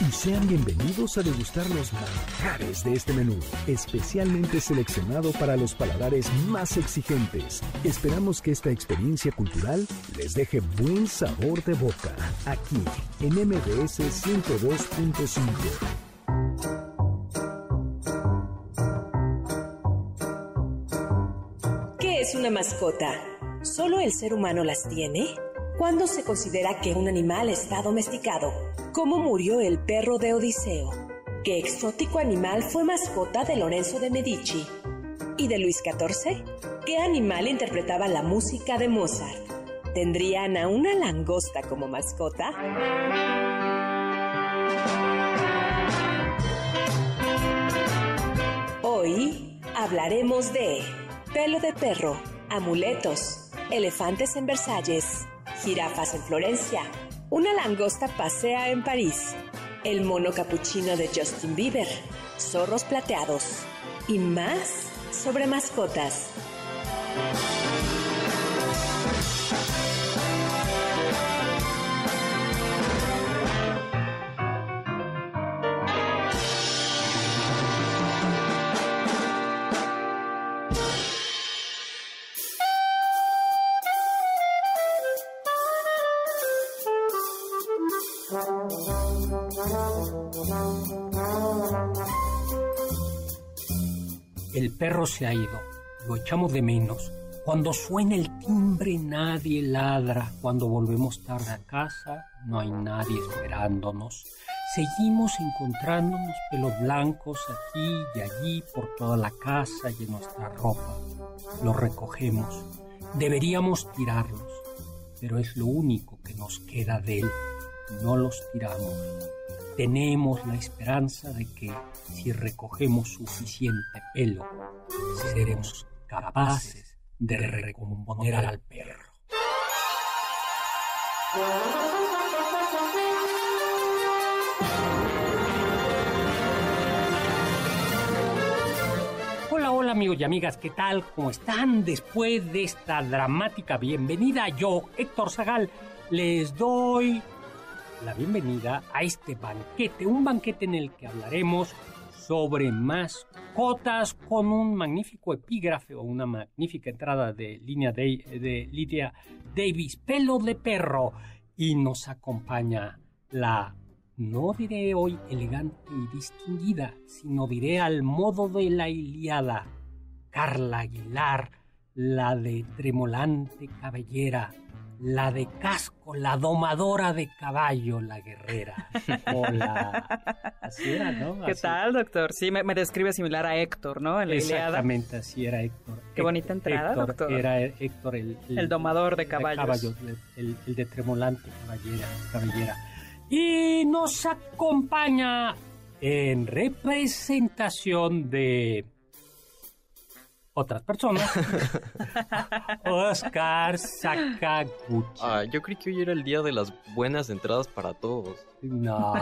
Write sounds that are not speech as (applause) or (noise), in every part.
Y sean bienvenidos a degustar los manjares de este menú, especialmente seleccionado para los paladares más exigentes. Esperamos que esta experiencia cultural les deje buen sabor de boca, aquí en MBS 102.5. ¿Qué es una mascota? ¿Solo el ser humano las tiene? ¿Cuándo se considera que un animal está domesticado? ¿Cómo murió el perro de Odiseo? ¿Qué exótico animal fue mascota de Lorenzo de Medici? ¿Y de Luis XIV? ¿Qué animal interpretaba la música de Mozart? ¿Tendrían a una langosta como mascota? Hoy hablaremos de pelo de perro, amuletos, elefantes en Versalles, jirafas en Florencia, una langosta pasea en París. El mono capuchino de Justin Bieber. Zorros plateados. Y más sobre mascotas. Se ha ido, lo echamos de menos. Cuando suena el timbre nadie ladra. Cuando volvemos tarde a casa no hay nadie esperándonos. Seguimos encontrándonos pelos blancos aquí y allí por toda la casa y en nuestra ropa. Los recogemos. Deberíamos tirarlos, pero es lo único que nos queda de él. No los tiramos tenemos la esperanza de que si recogemos suficiente pelo, seremos capaces de recomponer al perro. Hola, hola amigos y amigas, ¿qué tal? ¿Cómo están? Después de esta dramática bienvenida, yo, Héctor Zagal, les doy la bienvenida a este banquete, un banquete en el que hablaremos sobre mascotas con un magnífico epígrafe o una magnífica entrada de línea de, de Lydia Davis, pelo de perro, y nos acompaña la, no diré hoy elegante y distinguida, sino diré al modo de la Iliada, Carla Aguilar, la de tremolante cabellera, la de casco, la domadora de caballo, la guerrera. (laughs) Hola. Así era, ¿no? ¿Qué tal, doctor? Sí, me, describe similar a Héctor, ¿no? En Exactamente, así era Héctor. Qué bonita entrada, doctor. Era Héctor el, el, domador de caballos. el, el, de tremolante caballera, cabellera. Y nos acompaña en representación de otras personas. (laughs) Oscar Sakaguchi. Ah, yo creí que hoy era el día de las buenas entradas para todos. No,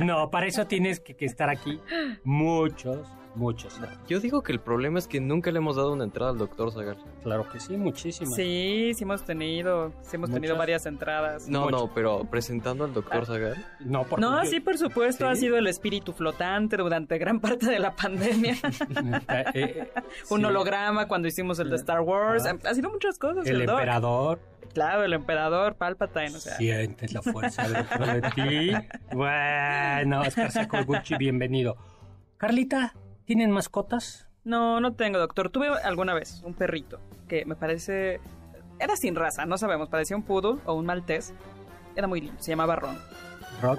no para eso tienes que, que estar aquí muchos, Muchos. Yo digo que el problema es que nunca le hemos dado una entrada al doctor Zagar. Claro que sí, muchísimas. Sí, sí hemos tenido, sí hemos tenido varias entradas. No, no, pero presentando al doctor ah, Zagar. No, porque no, sí, por supuesto, ha sido el espíritu flotante durante gran parte de la pandemia. (laughs) Eh, eh, (laughs) Un holograma cuando hicimos el de Star Wars. Ah. Ha sido muchas cosas. El, emperador. Claro, el emperador Palpatine, o sea. Sientes la fuerza dentro de ti. (laughs) Bueno, Oscar Sakaguchi, bienvenido. Carlita, ¿Tienen mascotas? No, no tengo, doctor. Tuve alguna vez un perrito que me parece... Era sin raza, no sabemos, parecía un poodle o un maltés. Era muy lindo, se llamaba Ron. ¿Ron?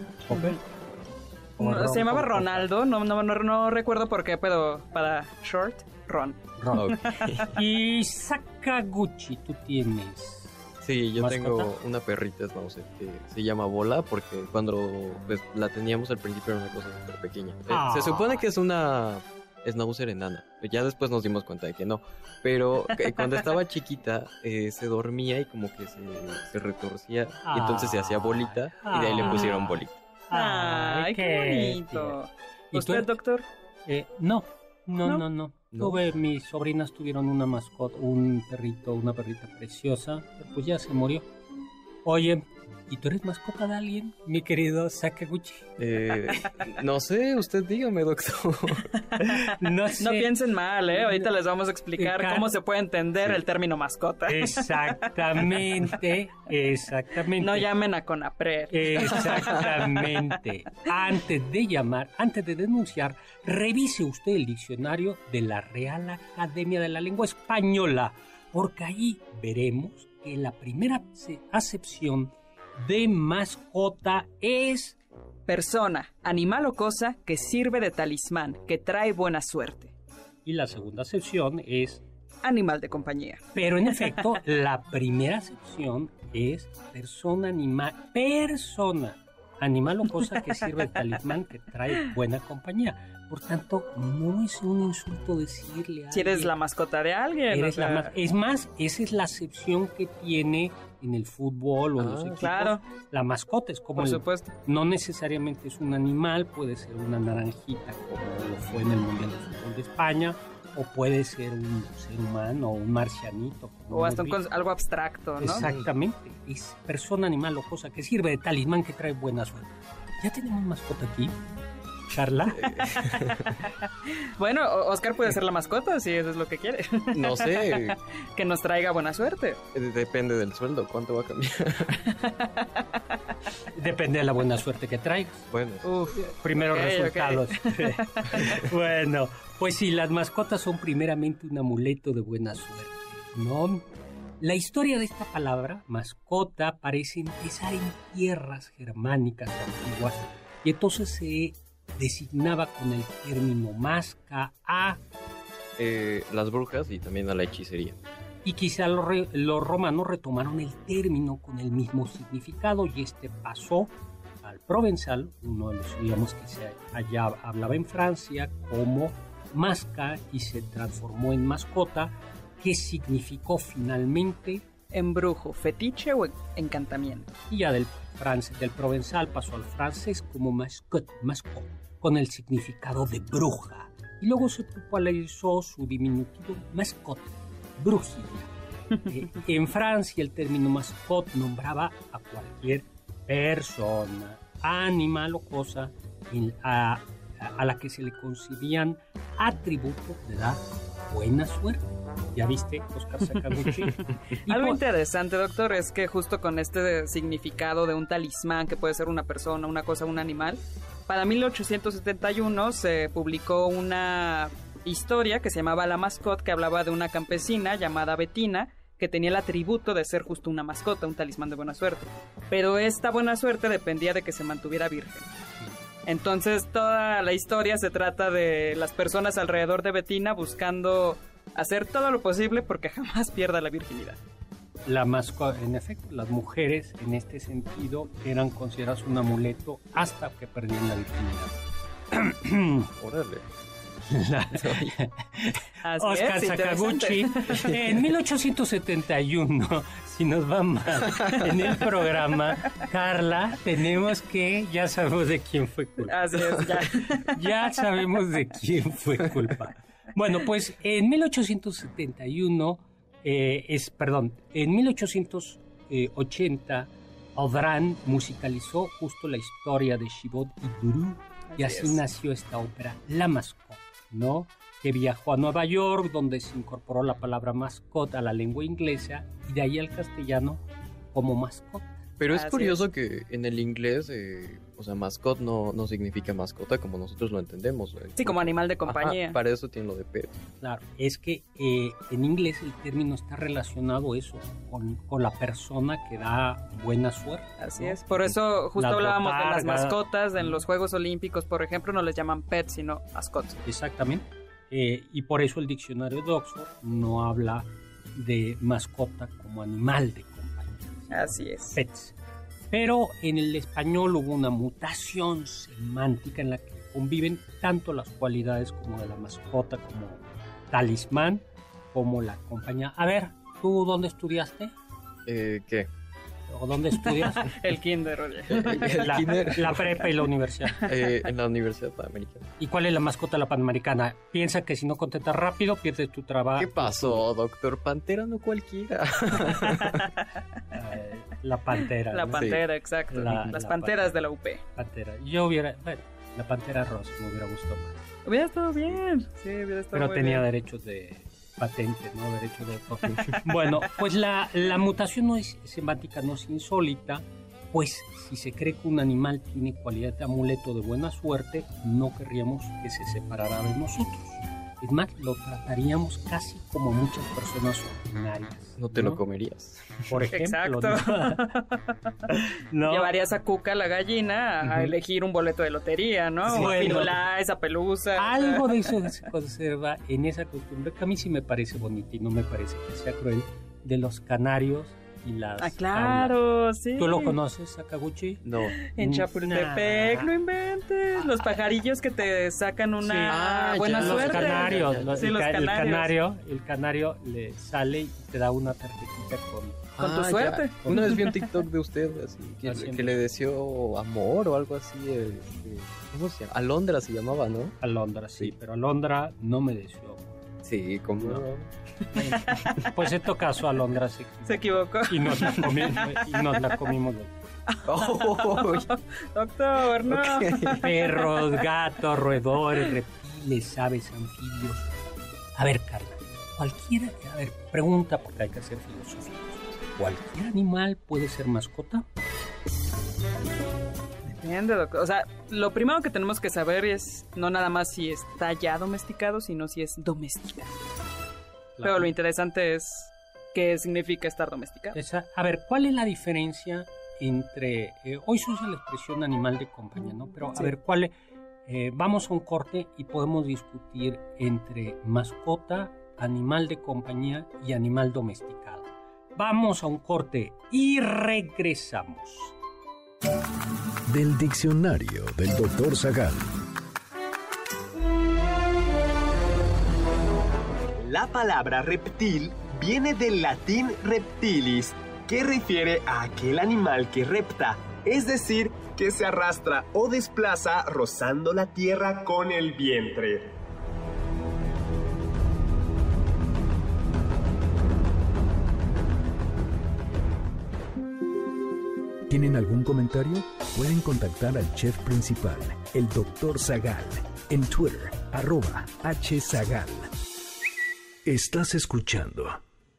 No, se llamaba Ronaldo, no, no, no, no recuerdo por qué, pero para short, Ron. Ron. (laughs) y Sakaguchi, tú tienes. Sí, yo tengo una perrita sé, que se llama Bola porque cuando pues, la teníamos al principio era una cosa súper pequeña. Eh, se supone ah. que es una schnauzer enana. Ya después nos dimos cuenta de que no. Pero cuando estaba chiquita eh, se dormía y como que se, retorcía y entonces se hacía bolita y de ahí le pusieron bolita. Ay, qué, bonito. ¿Y ¿Usted, doctor? Eh, no, no, no, no. Tuve, mis sobrinas tuvieron una mascota, un perrito, una perrita preciosa, pero pues ya se murió. Oye, ¿Y tú eres mascota de alguien, mi querido Sakaguchi? Eh, no sé, usted dígame, doctor. (laughs) no, sé. no piensen mal, ¿eh? Ahorita les vamos a explicar cómo se puede entender el término mascota. Exactamente, (laughs) exactamente. No llamen a Conapred. Exactamente. Antes de llamar, antes de denunciar, revise usted el diccionario de la Real Academia de la Lengua Española, porque ahí veremos que la primera acepción de mascota es persona, animal o cosa que sirve de talismán, que trae buena suerte. Y la segunda acepción es animal de compañía. Pero en (laughs) efecto, la primera acepción es persona, animal, persona, animal o cosa que sirve de talismán, que trae buena compañía. Por tanto, no es un insulto decirle a Si eres la mascota de alguien. es más, esa es la acepción que tiene en el fútbol o en los ah, equipos. Claro. La mascota es como. Por supuesto. No necesariamente es un animal, puede ser una naranjita, como lo fue en el Mundial de Fútbol de España, o puede ser un ser humano o un marcianito. O hasta algo abstracto, ¿no? Exactamente. Es persona, animal o cosa que sirve de talismán que trae buena suerte. Ya tenemos mascota aquí. Carla. (laughs) bueno, Oscar puede ser la mascota si eso es lo que quiere. no sé. (laughs) que nos traiga buena suerte. Depende del sueldo, ¿cuánto va a cambiar? (laughs) Depende de la buena suerte que traigas. Bueno. Uf, primeros resultados. bueno, pues sí, las mascotas son primeramente un amuleto de buena suerte, ¿no? La historia de esta palabra, mascota, parece empezar en tierras germánicas antiguas y entonces se designaba con el término masca a... Eh, las brujas y también a la hechicería. Y quizá los, romanos retomaron el término con el mismo significado y este pasó al provenzal, uno de los idiomas que se allá hablaba en Francia, como masca y se transformó en mascota, que significó finalmente embrujo, fetiche o encantamiento. Y ya del, del provenzal pasó al francés como mascotte, mascotte con el significado de bruja y luego se popularizó su diminutivo mascotte, brujilla. (laughs) Eh, en Francia el término mascotte nombraba a cualquier persona, animal o cosa a, la que se le concedían atributos de dar buena suerte. ¿Ya viste, Oscar Sakaguchi? (laughs) Algo interesante, doctor, es que justo con este significado de un talismán, que puede ser una persona, una cosa, un animal, para 1871 se publicó una historia que se llamaba La Mascot, que hablaba de una campesina llamada Betina, que tenía el atributo de ser justo una mascota, un talismán de buena suerte. Pero esta buena suerte dependía de que se mantuviera virgen. Entonces toda la historia se trata de las personas alrededor de Betina buscando hacer todo lo posible porque (laughs) jamás pierda la virginidad la en efecto, las mujeres en este sentido eran consideradas un amuleto hasta que perdían la virginidad. (clears throat) Órale. (laughs) Oscar Sakaguchi en 1871 si nos va mal en el programa Carla tenemos que ya sabemos de quién fue culpa Así es, ya. ya sabemos de quién fue culpa bueno pues en 1871 eh, es, perdón, en 1880 Audran musicalizó justo la historia de Shibot y Duru y así nació esta ópera, La Mascota, ¿no? Que viajó a Nueva York, donde se incorporó la palabra mascota a la lengua inglesa y de ahí al castellano como mascota. Pero es curioso que en el inglés eh, O sea, mascot no, no significa mascota como nosotros lo entendemos. Sí, como animal de compañía. Ajá, para eso tiene lo de pet. Claro, es que eh, en inglés el término está relacionado eso, con, con la persona que da buena suerte. Así ¿no? es. Por eso justo La hablábamos de las mascotas. En los Juegos Olímpicos, por ejemplo, no les llaman pets, sino mascotas. Exactamente. Eh, y por eso el diccionario de Oxford no habla de mascota como animal de compañía. Así es. Pets. Pero en el español hubo una mutación semántica en la que conviven tanto las cualidades como de la mascota, como talismán, como la compañía. A ver, ¿tú dónde estudiaste? Eh, ¿Qué? ¿O dónde estudias? (laughs) El kinder, oye. El la, kinder. la prepa y la universidad. Eh, en la Universidad Panamericana. ¿Y cuál es la mascota de la Panamericana? Piensa que si no contestas rápido pierdes tu trabajo. ¿Qué pasó, doctor? Pantera no cualquiera. (laughs) Eh, la pantera. La ¿no? pantera, exacto. La- Las la panteras de la UP. Pantera. Yo hubiera. Bueno, la pantera rosa me hubiera gustado más. Hubiera estado bien. Sí, hubiera estado Pero muy tenía bien. derechos de patente, ¿no? Derechos de autor. (laughs) bueno, pues la, la mutación no es semántica, no es insólita. Pues si se cree que un animal tiene cualidad de amuleto de buena suerte, no querríamos que se separara de nosotros. Es más, lo trataríamos casi como muchas personas ordinarias. No te lo comerías. Por ejemplo. Exacto. (laughs) ¿no? Llevarías a Cuca, la gallina, a elegir un boleto de lotería, ¿no? Sí. O a Bueno. Firulais, a Pelusa. Algo de (laughs) eso se conserva en esa costumbre que a mí sí me parece bonita y no me parece que sea cruel de los canarios y las Ah, jaulas. claro, sí. ¿Tú lo conoces, Sakaguchi? No. En Chapultepec, Nah. no inventes. Los pajarillos que te sacan una Sí. Ah, buena ya. los suerte. canarios, los- Sí, el, los ca- el canarios. canario, el canario le sale y te da una tarjetita con Con tu Ah, suerte. ya. Una vez vi un TikTok de usted así, (laughs) que, Así que le deseó amor o algo así. eh, eh, ¿Cómo se llama? Alondra se llamaba, ¿no? Alondra, sí, Sí. pero Alondra no me deseó. Sí, como. No. Pues en todo caso Alondra se Se equivocó. y nos la comimos, y nos la comimos Oh, Doctor, no. ok. perros, gatos, roedores, reptiles, aves, anfibios. A ver, Carla, cualquiera, a ver, pregunta porque hay que hacer filosofía. ¿Cualquier animal puede ser mascota? Depende, doctor. O sea, lo primero que tenemos que saber es no nada más si está ya domesticado, sino si es domesticado. Pero lo interesante es qué significa estar domesticado. Esa- a ver, ¿cuál es la diferencia entre... eh, hoy se usa la expresión animal de compañía, ¿no? Pero a ver, ¿cuál es... eh, vamos a un corte y podemos discutir entre mascota, animal de compañía y animal domesticado. Vamos a un corte y regresamos. Del diccionario del doctor Zagal. La palabra reptil viene del latín reptilis, que refiere a aquel animal que repta, es decir, que se arrastra o desplaza rozando la tierra con el vientre. ¿Tienen algún comentario? Pueden contactar al chef principal, el doctor Zagal, en Twitter, arroba hzagal. Estás escuchando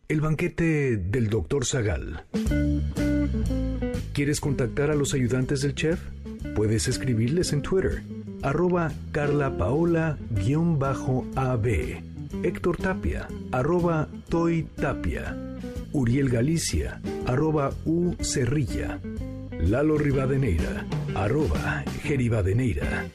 el banquete del doctor Zagal. ¿Quieres contactar a los ayudantes del chef? Puedes escribirles en Twitter, arroba carlapaola-ab, Héctor Tapia, arroba Toy Tapia, Uriel Galicia, arroba U Cerrilla, Lalo Rivadeneira, arroba Geribadeneira.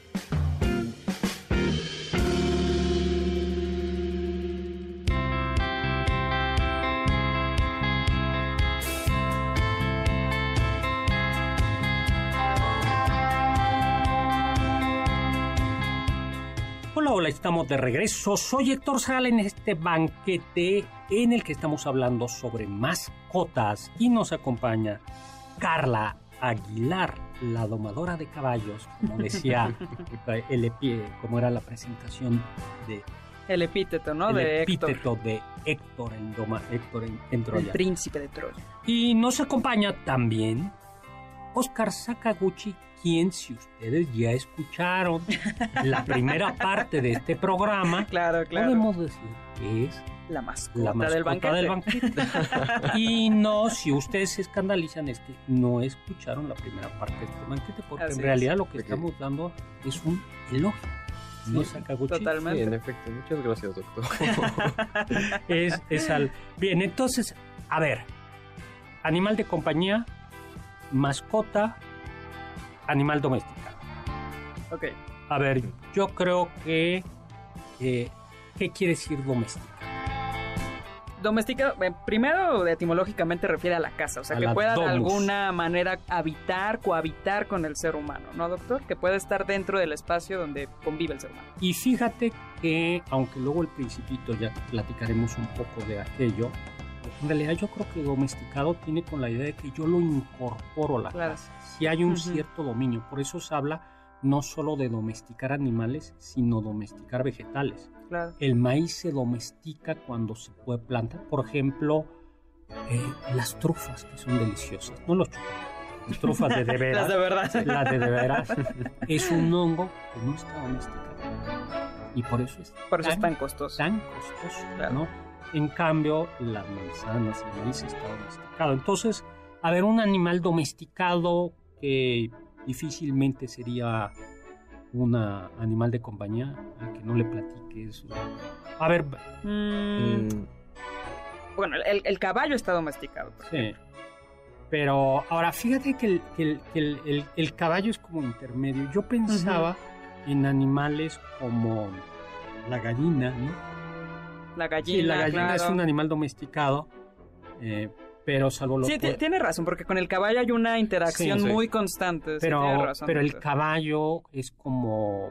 Hola, estamos de regreso. Soy Héctor Zagal en este banquete en el que estamos hablando sobre mascotas y nos acompaña Carla Aguilar, la domadora de caballos, como decía (laughs) el epi- como era la presentación de El epíteto, ¿no? el de Héctor. de Héctor en Doma, Héctor en, en El Troya. príncipe de Troya. Y nos acompaña también Oscar Sakaguchi, quien si ustedes ya escucharon la primera parte de este programa, (laughs) claro, claro. podemos decir que es la mascota, la mascota del banquete. Del banquete. (laughs) y no, si ustedes se escandalizan es que no escucharon la primera parte de este banquete, porque Así en realidad es. lo que estamos dando es un elogio. No es Sakaguchi. Totalmente. Sí, en efecto. Muchas gracias, doctor. (laughs) es, es al... Bien, entonces, a ver, animal de compañía, mascota, animal domesticado. Ok. A ver, yo creo que... eh, ¿Qué quiere decir domesticado? Domesticado, eh, primero etimológicamente refiere a la casa, o sea, A que pueda de alguna manera habitar, cohabitar con el ser humano, ¿no, doctor? Que pueda estar dentro del espacio donde convive el ser humano. Y fíjate que, aunque luego el principito ya platicaremos un poco de aquello, en realidad yo creo que domesticado tiene con la idea de que yo lo incorporo a la Claro. casa. Si hay un cierto dominio, por eso se habla no solo de domesticar animales, sino domesticar vegetales. Claro. El maíz se domestica cuando se puede plantar. Por ejemplo, eh, las trufas, que son deliciosas. No los chocolates. Las trufas de de (laughs) veras. Las de verdad. Las de de veras. (laughs) es un hongo que no está domesticado. Y por eso es Por eso tan, es tan costoso. tan costoso, Claro. ¿no? En cambio, las manzanas y el maíz está domesticado. Entonces, a ver, un animal domesticado que difícilmente sería un animal de compañía al que no le platiques. A ver, Mm, Mm, bueno, el, el caballo está domesticado. sí. Pero ahora, fíjate que el, que el- que el- el- el caballo es como intermedio. Yo pensaba en animales como la gallina, ¿no? La gallina, Sí, la gallina claro. es un animal domesticado, eh, pero salvo los... Sí, ti- tiene razón, porque con el caballo hay una interacción Sí, sí. muy constante. sí, pero, tiene razón, pero el caballo es como,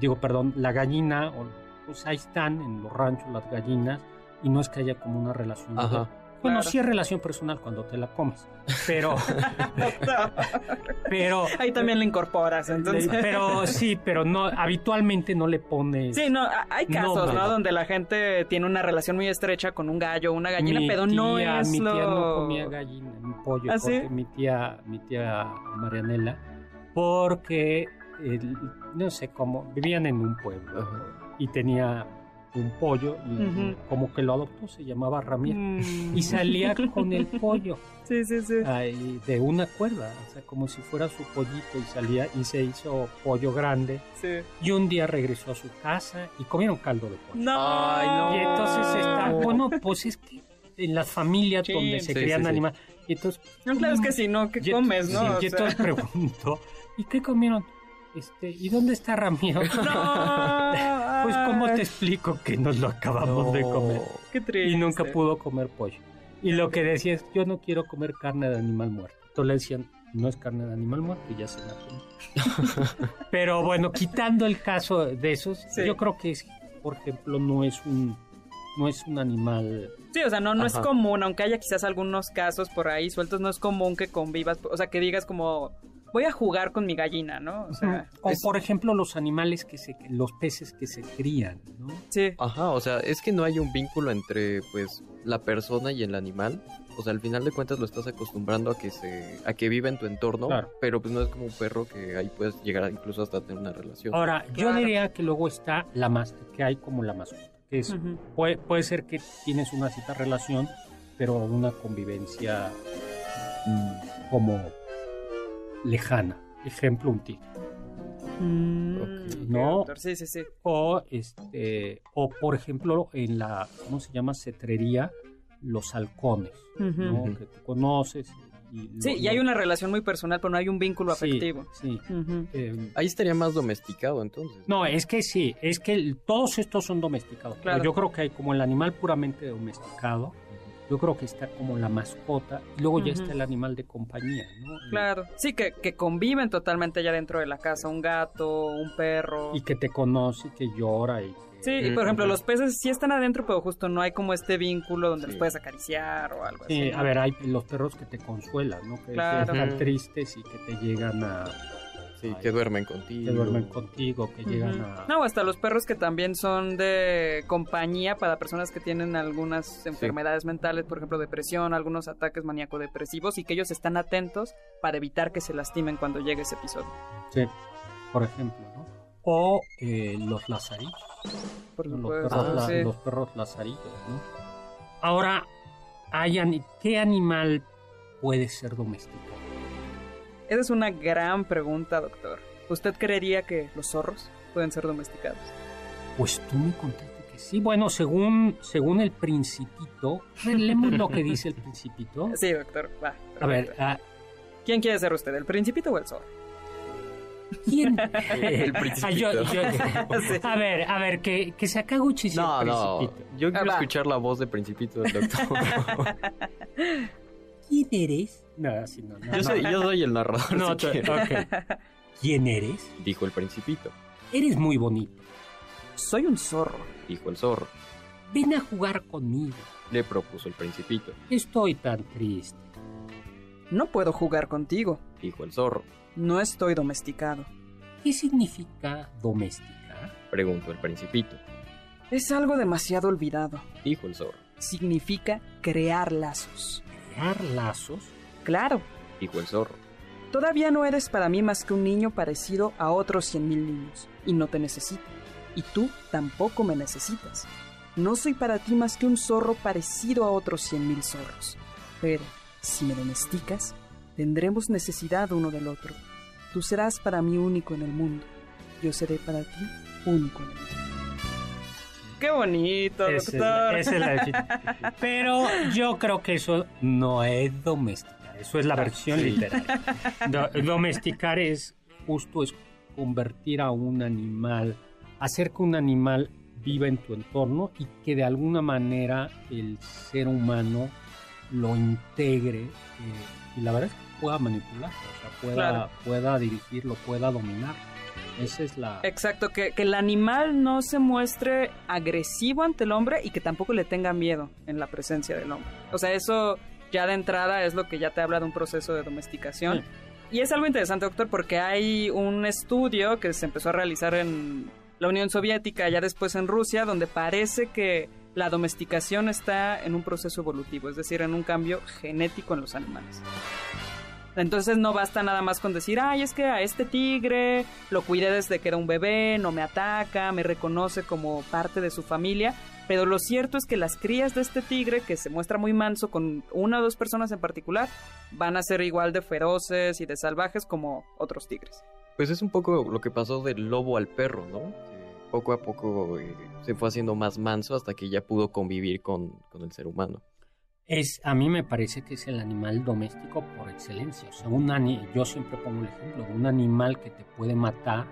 digo, perdón, la gallina, o, pues ahí están en los ranchos las gallinas, y no es que haya como una relación. de-. Bueno, Claro. sí es relación personal cuando te la comes, pero, (laughs) pero, Ahí también le incorporas, entonces. pero sí, pero no, habitualmente no le pones. Sí, no, hay casos, ¿no? no. Donde la gente tiene una relación muy estrecha con un gallo o una gallina, Mi pero no es mi lo... tía no comía gallina, ni pollo, ¿Ah, sí? mi tía, mi tía Marianela, porque el- no sé cómo, vivían en un pueblo Ajá. y tenía un pollo y Ujú. como que lo adoptó, se llamaba Ramiro. Mm. Y salía (laughs) con el pollo Sí, sí, sí. ahí, de una cuerda, o sea, como si fuera su pollito y salía y se hizo pollo grande. sí. Y un día regresó a su casa y comieron caldo de pollo. No. Ay, no. Y entonces está, bueno, pues es que en las familias Sí, donde se sí, crían sí, sí. animales. Y entonces, No, claro, es que si no, ¿qué comes, no? y sea, entonces pregunto, ¿y qué comieron? Este, ¿y dónde está Ramiro? (laughs) No. Pues cómo te explico que nos lo acabamos de comer Qué triste. y nunca pudo comer pollo. Y lo que decía es, yo no quiero comer carne de animal muerto. Entonces le decían, no es carne de animal muerto y ya se la comió. (laughs) Pero bueno, quitando el caso de esos, Sí. yo creo que, es, por ejemplo, no es un no es un animal Sí, o sea, no, no es común, aunque haya quizás algunos casos por ahí sueltos, no es común que convivas, o sea, que digas como, voy a jugar con mi gallina, ¿no? O sea, o es- por ejemplo los animales que se los peces que se crían ¿no? sí. Ajá, o sea, es que no hay un vínculo entre, pues, la persona y el animal. O sea, al final de cuentas lo estás acostumbrando a que se, a que viva en tu entorno, Claro. pero pues no es como un perro que ahí puedes llegar a incluso hasta tener una relación. ahora yo diría que luego está la más que hay como la mascota que es puede, puede ser que tienes una cierta relación pero una convivencia mm, como lejana ejemplo un tigre Mm, No. doctor, Sí, sí, sí. o este o por ejemplo en la cómo se llama cetrería los halcones. ¿no? Que tú conoces y Sí, lo- y hay una relación muy personal, pero no hay un vínculo Sí, afectivo. sí. Eh, Ahí estaría más domesticado entonces. no, es que sí, es que el- todos estos son domesticados. pero Claro. yo creo que hay como el animal puramente domesticado, yo creo que está como la mascota, y luego ya está el animal de compañía, ¿no? Claro. Sí, que, que conviven totalmente ya dentro de la casa, un gato, un perro. Y que te conoce, que llora y que- Sí, y por ejemplo, los peces sí están adentro, pero justo no hay como este vínculo donde Sí. los puedes acariciar o algo Sí, así. a ¿no? ver, hay los perros que te consuelan, ¿no? Que, que Claro. están tristes y que te llegan a... Sí, que duermen contigo. Que duermen contigo, que llegan a... No, hasta los perros que también son de compañía para personas que tienen algunas enfermedades mentales, por ejemplo, depresión, algunos ataques maníaco-depresivos, y que ellos están atentos para evitar que se lastimen cuando llegue ese episodio. Sí, por ejemplo, ¿no? O eh, los lazaritos. Por los, perros, sí. los perros lazaritos, ¿no? Ahora, ¿qué animal puede ser domesticado? Esa es una gran pregunta, doctor. ¿Usted creería que los zorros pueden ser domesticados? Pues tú me contaste que sí. Bueno, según, según el principito, a leemos lo que dice el principito. (laughs) Sí, doctor, va. A ver, perfecto. ah, ¿Quién quiere ser usted, el principito o el zorro? ¿quién? (laughs) El Ah, yo- principito. yo- (laughs) Sí. A ver, a ver, que, que se acá Gucci No, no. principito. Yo quiero Ah, escuchar la voz de Principito del doctor. ¿Quién eres? No, así no. no, yo, soy, yo soy el narrador. No, si. ¿Quién eres? Dijo el Principito. Eres muy bonito. Soy un zorro. Dijo el zorro. Ven a jugar conmigo. Le propuso el Principito. Estoy tan triste. No puedo jugar contigo. Dijo el zorro. No estoy domesticado. ¿Qué significa domesticar? Preguntó el Principito. Es algo demasiado olvidado. Dijo el zorro. Significa crear lazos. ¿Crear lazos? Claro, Dijo el zorro. todavía no eres para mí más que un niño parecido a otros cien mil niños, y no te necesito. Y tú tampoco me necesitas. No soy para ti más que un zorro parecido a otros cien mil zorros. Pero, si me domesticas, tendremos necesidad uno del otro. Tú serás para mí único en el mundo. Yo seré para ti único en el mundo. Qué bonito, es doctor. es (laughs) Pero yo creo que eso no es domesticar. Eso es la versión literaria. (laughs) Do- domesticar es justo es convertir a un animal, hacer que un animal viva en tu entorno y que de alguna manera el ser humano lo integre eh, y la verdad es que pueda manipular, o sea, pueda, Claro. pueda dirigirlo, pueda dominar. Esa es la... Exacto, que, que el animal no se muestre agresivo ante el hombre y que tampoco le tenga miedo en la presencia del hombre. O sea, eso ya de entrada es lo que ya te habla de un proceso de domesticación. Y es algo interesante, doctor, porque hay un estudio que se empezó a realizar en la Unión Soviética, ya después en Rusia, donde parece que la domesticación está en un proceso evolutivo, es decir, en un cambio genético en los animales. Entonces no basta nada más con decir, ay, es que a este tigre lo cuidé desde que era un bebé, no me ataca, me reconoce como parte de su familia. Pero lo cierto es que las crías de este tigre, que se muestra muy manso con una o dos personas en particular, van a ser igual de feroces y de salvajes como otros tigres. Pues es un poco lo que pasó del lobo al perro, ¿no? Poco a poco eh, se fue haciendo más manso hasta que ya pudo convivir con, con el ser humano. Es, a mí me parece que es el animal doméstico por excelencia. O sea, un ani- yo siempre pongo el ejemplo de un animal que te puede matar,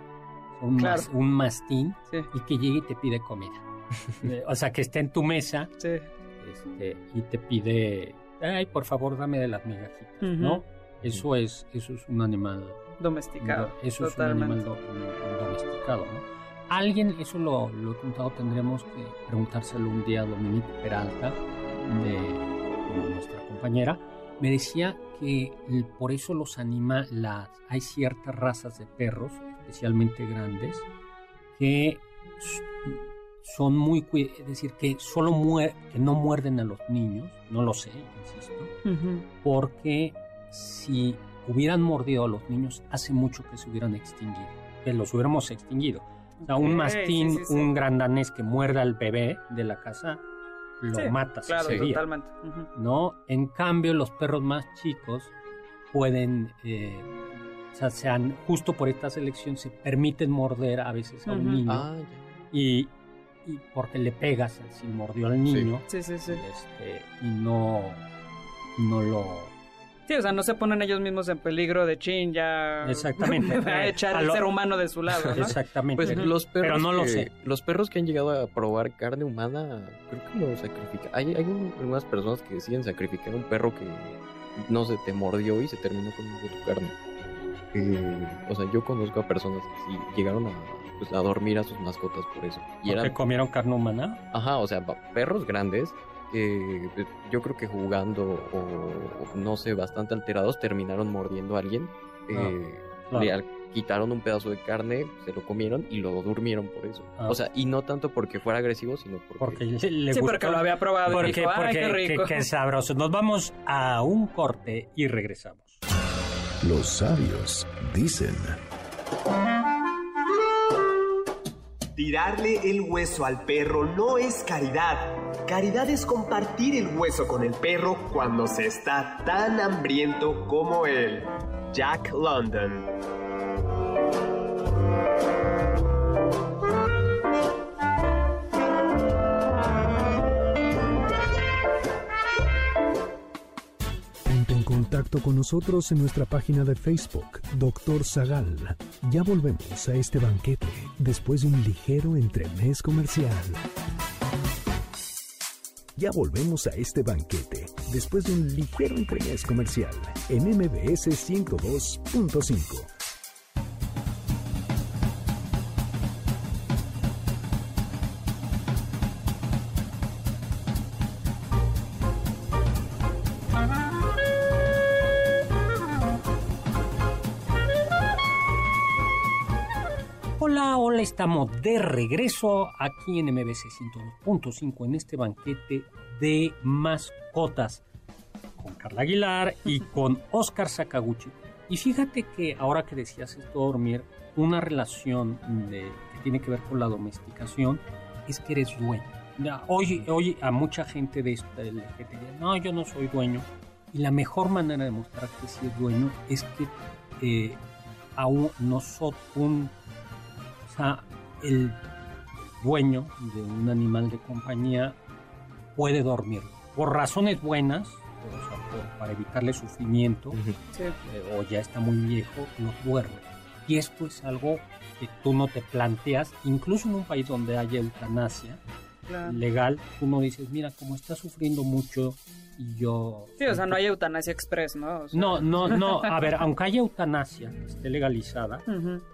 un, Claro. mas- un mastín, Sí, y que llegue y te pide comida. (laughs) Eh, o sea, que esté en tu mesa sí. este, y te pide, ay, por favor, dame de las migajitas. ¿no? Eso es, eso es un animal, Domesticado. eso totalmente. es un animal do- domesticado, ¿no? Alguien, eso lo, lo he contado, tendremos que preguntárselo un día a Dominique Peralta, de nuestra compañera, me decía que por eso los animales, hay ciertas razas de perros, especialmente grandes, que son muy, es decir, que solo muer- que no muerden a los niños, no lo sé, insisto, porque si hubieran mordido a los niños, hace mucho que se hubieran extinguido, que los hubiéramos extinguido. O sea, un mastín, sí, sí, sí. un gran danés que muerda al bebé de la casa, lo Sí, matas Claro, ese día, totalmente. ¿no? En cambio, los perros más chicos pueden, eh, o sea, sean, justo por esta selección, se permiten morder a veces a un niño Ah, ya. y, y porque le pegas si mordió al niño Sí, sí, sí. este, y no, no lo... Sí, o sea, no se ponen ellos mismos en peligro de chin, ya. Exactamente. Me (laughs) va a echar A el lo- ser humano de su lado, ¿no? Exactamente. Pues los perros Pero no lo que, sé. Los perros que han llegado a probar carne humana, creo que lo sacrifican. Hay, hay un- algunas personas que deciden sacrificar un perro que no se te mordió y se terminó comiendo tu carne. Eh, o sea, yo conozco a personas que sí llegaron a, pues, a dormir a sus mascotas por eso. Y ¿Porque eran, comieron carne humana? ajá, o sea, perros grandes que pues, yo creo que jugando o, o no sé, bastante alterados terminaron mordiendo a alguien. eh, claro. le al- quitaron un pedazo de carne, se lo comieron y luego durmieron por eso. Ah. O sea, y no tanto porque fuera agresivo, sino porque... Porque le, le Sí, gustó. porque lo había probado y Porque, dijo, "Ay, porque qué rico". qué- qué sabroso. Nos vamos a un corte y regresamos. Los sabios dicen. Tirarle el hueso al perro no es caridad. Caridad es compartir el hueso con el perro cuando se está tan hambriento como él. Jack London. Contacto con nosotros en nuestra página de Facebook, Doctor Zagal. Ya volvemos a este banquete después de un ligero entremés comercial. Ya volvemos a este banquete después de un ligero entremés comercial en MBS 102.5. Hola, estamos de regreso aquí en MBC 102.5 en este banquete de mascotas con Carla Aguilar y (laughs) con Oscar Sakaguchi. Y fíjate que ahora que decías esto dormir, una relación de- que tiene que ver con la domesticación es que eres dueño. Hoy, hoy a mucha gente de esta LGTB, no, yo no soy dueño. Y la mejor manera de mostrar que sí es dueño es que eh, a un, nosotros, un, sea, el dueño de un animal de compañía puede dormirlo. Por razones buenas, o sea, por- para evitarle sufrimiento, eh, o ya está muy viejo, lo duerme. Y esto es algo que tú no te planteas, incluso en un país donde haya eutanasia Claro. legal, tú no dices, mira, como está sufriendo mucho y yo... Sí, o sea, no hay eutanasia express, ¿no? O sea, No, no, no, (laughs) a ver, aunque haya eutanasia que esté legalizada,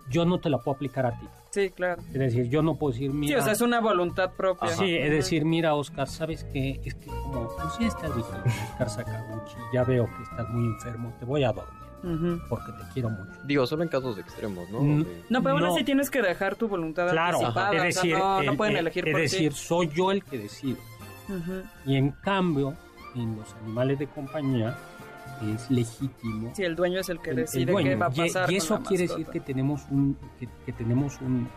yo no te la puedo aplicar a ti. Sí, claro. Es decir, yo no puedo decir, Sí, mira... o sea, es una voluntad propia. Sí, es decir, mira, Oscar, ¿sabes qué? Es que como pues ya estás viejito, Oscar Sakaguchi, ya veo que estás muy enfermo, te voy a dormir, porque te quiero mucho. Digo, solo en casos extremos, ¿no? Mm. No, pero aún No. así tienes que dejar tu voluntad Claro, anticipada. es o sea, decir, no, no el- pueden el- elegir es por decir, ti. soy yo el que decido. Ujú. Y en cambio, en los animales de compañía es legítimo. Sí, el dueño es el que el- el decide dueño. qué va a pasar. Y, eso la quiere decir que tenemos un, que, que tenemos un,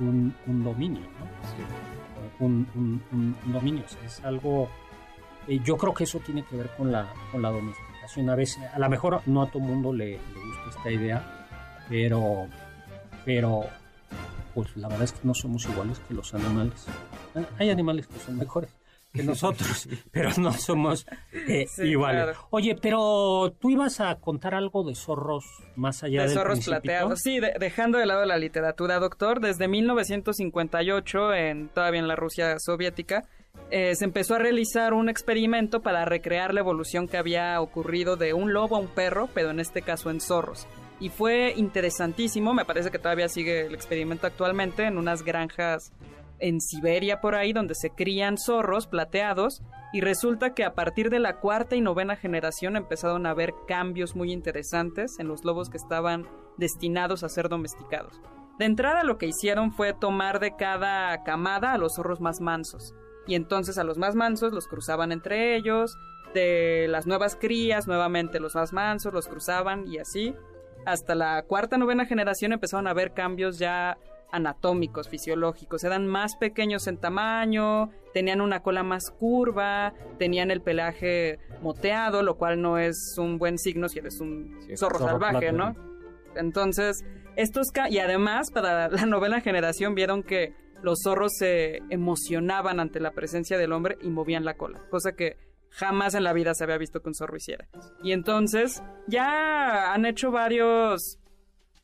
un, un dominio, ¿no? Un, un- un- un dominio. O sea, es algo. eh, yo creo que eso tiene que ver con la, con la domesticación. A veces, a lo mejor no a todo mundo le, le gusta esta idea, pero, pero pues la verdad es que no somos iguales que los animales. Hay animales que son mejores que (laughs) nosotros, pero no somos eh, (laughs) Sí, iguales. claro. Oye, pero tú ibas a contar algo de zorros más allá de del zorros Principito? plateados. Sí, de- dejando de lado la literatura, doctor, desde 1958, en, todavía en la Rusia soviética, eh, se empezó a realizar un experimento para recrear la evolución que había ocurrido de un lobo a un perro, pero en este caso en zorros. Y fue interesantísimo, me parece que todavía sigue el experimento actualmente en unas granjas en Siberia por ahí donde se crían zorros plateados y resulta que a partir de la cuarta y novena generación empezaron a haber cambios muy interesantes en los lobos que estaban destinados a ser domesticados. De entrada lo que hicieron fue tomar de cada camada a los zorros más mansos y entonces a los más mansos los cruzaban entre ellos, de las nuevas crías nuevamente los más mansos los cruzaban y así hasta la cuarta novena generación empezaron a haber cambios ya anatómicos, fisiológicos, eran más pequeños en tamaño, tenían una cola más curva, tenían el pelaje moteado, lo cual no es un buen signo si eres un Sí, zorro, zorro salvaje. ¿no? Entonces, estos y además para la novena generación vieron que los zorros se emocionaban ante la presencia del hombre y movían la cola, cosa que jamás en la vida se había visto que un zorro hiciera. Y entonces ya han hecho varios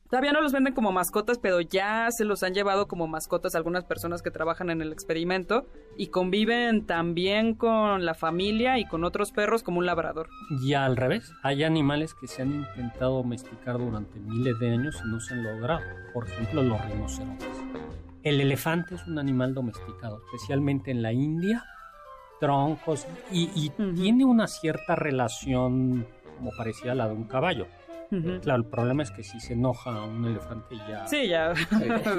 Todavía no los venden como mascotas, pero ya se los han llevado como mascotas algunas personas que trabajan en el experimento y conviven también con la familia y con otros perros como un labrador. Y al revés, hay animales que se han intentado domesticar durante miles de años y no se han logrado. Por ejemplo, los rinocerontes. El elefante es un animal domesticado, especialmente en la India. Troncos y, tiene una cierta relación como parecida a la de un caballo. Claro, el problema es que si se enoja un elefante ya... Sí, ya.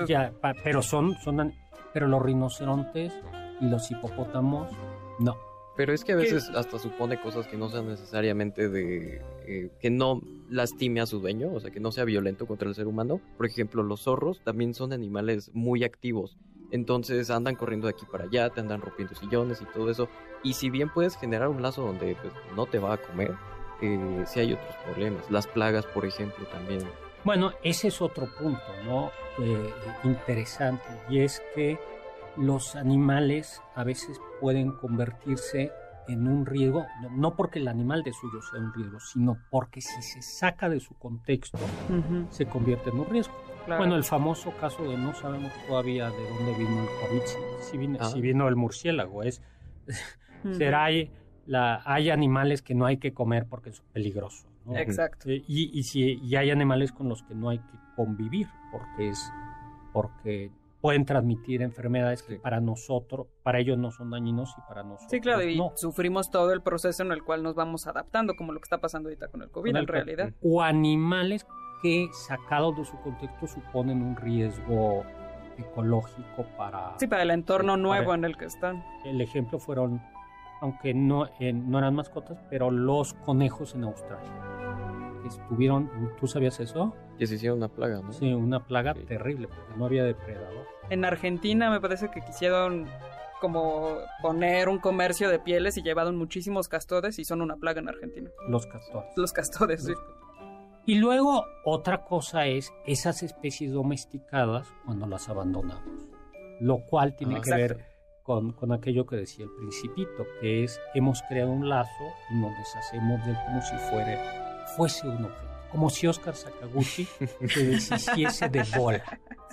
ya, pa- pero son, son, pero los rinocerontes y los hipopótamos, no. Pero es que a veces hasta supone cosas que no sean necesariamente de... eh, que no lastime a su dueño, o sea, que no sea violento contra el ser humano. Por ejemplo, los zorros también son animales muy activos. Entonces andan corriendo de aquí para allá, te andan rompiendo sillones y todo eso. Y si bien puedes generar un lazo donde pues, no te va a comer, eh, sí hay otros problemas. Las plagas, por ejemplo, también. Bueno, ese es otro punto, ¿no? Eh, interesante, y es que los animales a veces pueden convertirse en un riesgo, no- no porque el animal de suyo sea un riesgo, sino porque si se saca de su contexto, se convierte en un riesgo. claro. Bueno, el famoso caso de no sabemos todavía de dónde vino el COVID, si, si vino, Ah. si vino el murciélago, es (laughs) Ujú. será hay, la, hay animales que no hay que comer porque es peligroso. ¿no? Exacto. Eh, Y, y, si, y hay animales con los que no hay que convivir porque es porque pueden transmitir enfermedades que Sí. para nosotros, para ellos no son dañinos y para nosotros Sí, claro, y no. sufrimos todo el proceso en el cual nos vamos adaptando, como lo que está pasando ahorita con el COVID, Con el en realidad. O animales que sacados de su contexto suponen un riesgo ecológico para... Sí, para el entorno Sí, nuevo para- en el que están. El ejemplo fueron, aunque no, eh, no eran mascotas, pero los conejos en Australia. Estuvieron, ¿tú sabías eso? Que se hicieron una plaga, ¿no? Sí, una plaga Sí. terrible, porque no había depredador. En Argentina me parece que quisieron como poner un comercio de pieles y llevaron muchísimos castores y son una plaga en Argentina. Los castores. Los castores, sí. Y luego otra cosa es esas especies domesticadas cuando las abandonamos. Lo cual tiene Ah. que ver con, con aquello que decía el principito, que es hemos creado un lazo y nos deshacemos de él como si fuera, fuese un objeto. Como si Oscar Sakaguchi (laughs) se deshiciese de bola.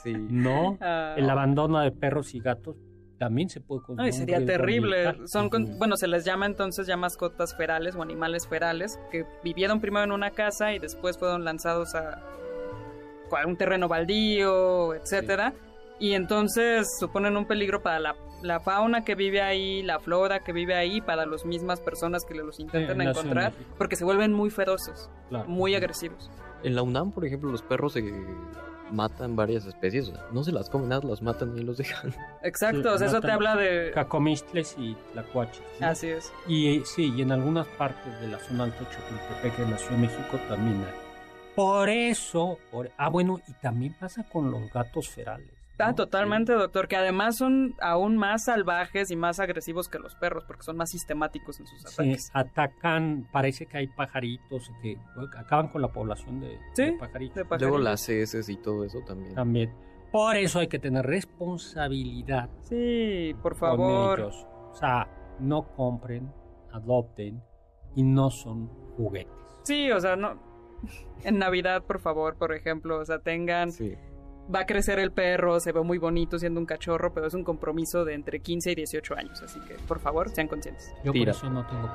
Sí. No, Ah, el abandono de perros y gatos también se puede Ay, considerar un sería terrible. Son, con- bueno, se les llama entonces ya mascotas ferales o animales ferales que vivieron primero en una casa y después fueron lanzados a a un terreno baldío, etcétera. Y entonces suponen un peligro para la, la fauna que vive ahí, la flora que vive ahí, para las mismas personas que los intentan encontrar, porque se vuelven muy feroces, Claro. muy agresivos. En la UNAM, por ejemplo, los perros se matan varias especies. o sea, no se las comen nada, las matan y los dejan. Exacto, Sí, o sea, eso te habla de... Cacomistles y tlacuaches. Así es. Y sí, y en algunas partes de la zona alta de Chapultepec, en la Ciudad de México, también hay. Por eso, por- ah, bueno, y también pasa con los gatos ferales. ¿No? Ah, totalmente, doctor, que además son aún más salvajes y más agresivos que los perros, porque son más sistemáticos en sus Sí, ataques. atacan, parece que hay pajaritos que acaban con la población de, Sí, de pajaritos. De Luego las heces y todo eso también. También. Por eso hay que tener responsabilidad Sí, por con favor. ellos. O sea, no compren, adopten y no son juguetes. Sí, o sea, no. (laughs) En Navidad, por favor, por ejemplo, o sea, tengan. Sí. Va a crecer el perro, se ve muy bonito siendo un cachorro, pero es un compromiso de entre 15 y 18 años, así que, por favor, sean conscientes. Yo Tira. por eso no tengo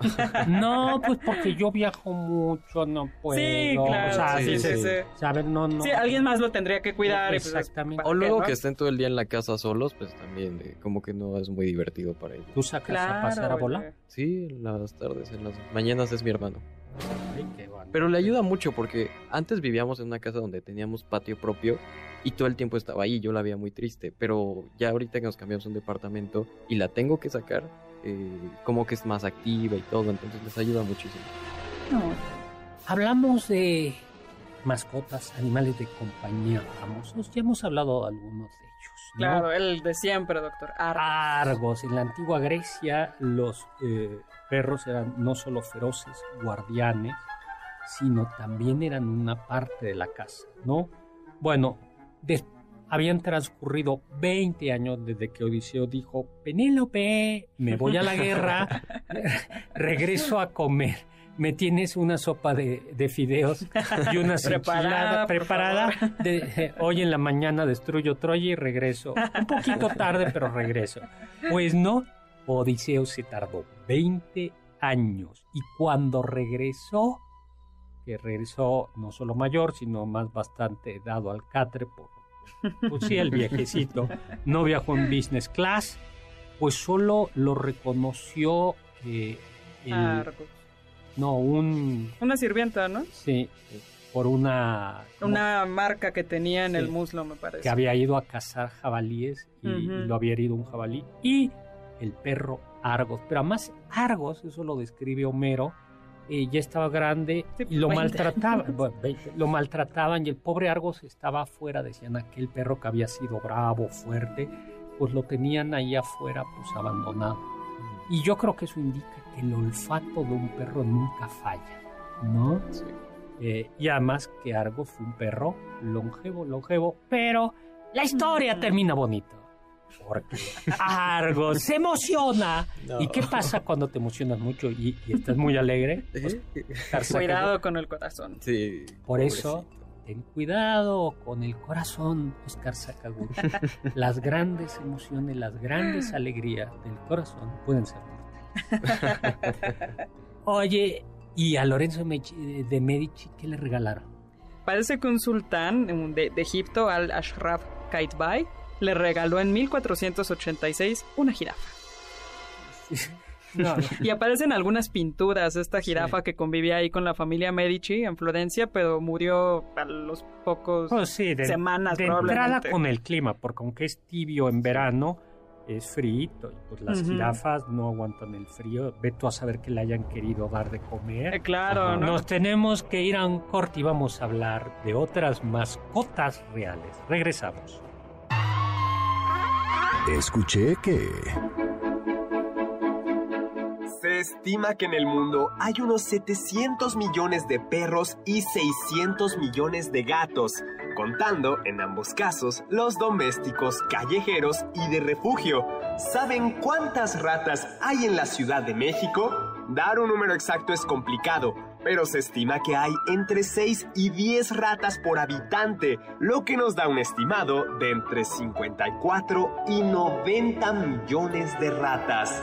(laughs) No, pues porque yo viajo mucho, no puedo. sí, claro, o sea, sí, sí, sí, sí. sí. o sea, a ver, no, no. Sí, alguien más lo tendría que cuidar. pues, Exactamente. ¿para O luego no? que estén todo el día en la casa solos, pues también eh, como que no es muy divertido para ellos. ¿Tú sacas a pasear a Claro, bola? Sí, en las tardes, en las mañanas es mi hermano. Pero le ayuda mucho porque antes vivíamos en una casa donde teníamos patio propio y todo el tiempo estaba ahí. Yo la veía muy triste. Pero ya ahorita que nos cambiamos a un departamento y la tengo que sacar, eh, como que es más activa y todo. Entonces les ayuda muchísimo. Hablamos de mascotas, animales de compañía famosos. Ya hemos hablado de algunos de ellos. ¿No? Claro, el de siempre, doctor. Argos. Argos. En la antigua Grecia, los eh, perros eran no solo feroces guardianes, sino también eran una parte de la casa, ¿no? Bueno, habían transcurrido 20 años desde que Odiseo dijo, Penélope, me voy a la guerra, (laughs) regreso a comer. Me tienes una sopa de, de fideos y una (laughs) Preparada, preparada. De, eh, hoy en la mañana destruyo Troya y regreso. Un poquito tarde, pero regreso. Pues no, Odiseo se tardó 20 años y cuando regresó, que regresó no solo mayor, sino más bastante dado al catre por, pues sí, el viejecito, no viajó en business class, pues solo lo reconoció eh, el-. No, un... Una sirvienta, ¿no? Sí, por una... Una marca que tenía en Sí. el muslo, me parece. que había ido a cazar jabalíes y, lo había herido un jabalí. Y el perro Argos. Pero además Argos, eso lo describe Homero, eh, ya estaba grande Sí, y lo 20. maltrataban. (laughs) bueno, 20, lo maltrataban y el pobre Argos estaba afuera, decían aquel perro que había sido bravo, fuerte, pues lo tenían ahí afuera pues abandonado. Y yo creo que eso indica el olfato de un perro nunca falla, ¿no? Sí. Eh, y además que Argos fue un perro longevo, longevo, pero la historia (laughs) termina bonito. Porque Argos se emociona. No. ¿Y qué pasa cuando te emocionas mucho y, y estás muy alegre? Pues, Tarsaca- Cuidado con el corazón. Sí. Por eso, ten cuidado con el corazón, Oscar Sakaguchi. (laughs) las grandes emociones, las grandes alegrías del corazón pueden ser. (laughs) Oye, ¿y a Lorenzo de Medici, qué le regalaron? Parece que un sultán de, de Egipto, Al-Ashraf Kaitbay, le regaló en 1486 una jirafa. (laughs) No, Y aparecen algunas pinturas de esta jirafa Sí. que convivía ahí con la familia Medici en Florencia, pero murió a los pocos... Pues sí, de, Semanas, de entrada probablemente. con el clima, porque aunque es tibio en verano, es frío y pues las Ujú. jirafas no aguantan el frío. Ve tú a saber que le hayan querido dar de Eh, comer. claro, ¿no? Nos tenemos que ir a un corte y vamos a hablar de otras mascotas reales. Regresamos. Escuché que... Estima que en el mundo hay unos 700 millones de perros y 600 millones de gatos, contando, en ambos casos, los domésticos, callejeros y de refugio. ¿Saben cuántas ratas hay en la Ciudad de México? Dar un número exacto es complicado, pero se estima que hay entre 6 y 10 ratas por habitante, lo que nos da un estimado de entre 54 y 90 millones de ratas.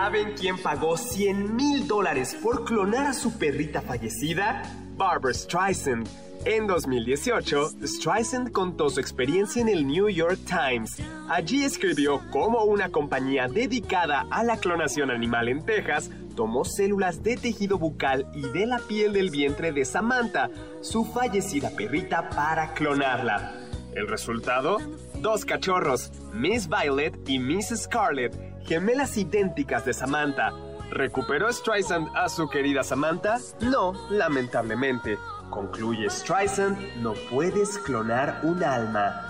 ¿Saben quién pagó 100 mil dólares por clonar a su perrita fallecida? Barbara Streisand. En 2018, Streisand contó su experiencia en el New York Times. Allí escribió cómo una compañía dedicada a la clonación animal en Texas tomó células de tejido bucal y de la piel del vientre de Samantha, su fallecida perrita, para clonarla. ¿El resultado? Dos cachorros, Miss Violet y Miss Scarlet, gemelas idénticas de Samantha. ¿Recuperó Streisand a su querida Samantha? No, lamentablemente. Concluye Streisand, no puedes clonar un alma.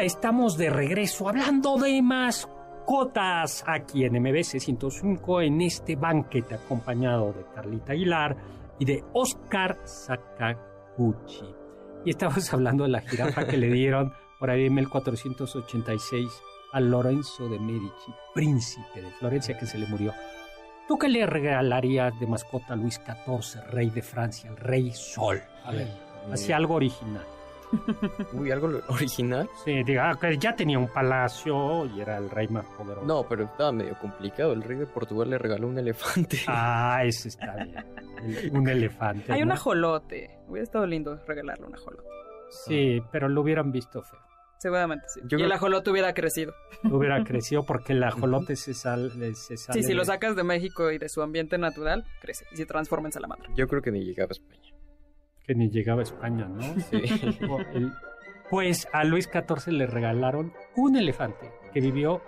Hola, estamos de regreso hablando de mascotas aquí en MBC 105 en este banquete acompañado de Carlita Aguilar y de Oscar Sakaguchi. Y estamos (laughs) hablando de la jirafa que le (laughs) dieron por ahí en 1486 a Lorenzo de Medici, príncipe de Florencia que se le murió. ¿Tú qué le regalarías de mascota a Luis XIV, rey de Francia, el rey Sol? A ver, así algo original. (laughs) Uy, algo original. Sí, diga, que ya tenía un palacio y era el rey más poderoso. No, pero estaba medio complicado. El rey de Portugal le regaló un elefante. (laughs) Ah, ese está bien. El- Un elefante. Hay ¿no? un ajolote. Hubiera estado lindo regalarle un ajolote. Sí, pero lo hubieran visto feo. Seguramente sí. Yo y el ajolote hubiera crecido. Hubiera (laughs) crecido porque el ajolote se, sal, se sale. Sí, si lo sacas de México y de su ambiente natural, crece y se transforma en salamandra. Yo creo que ni llegaba a España. Que ni llegaba a España, ¿no? Sí. El- Pues a Luis XIV le regalaron un elefante que vivió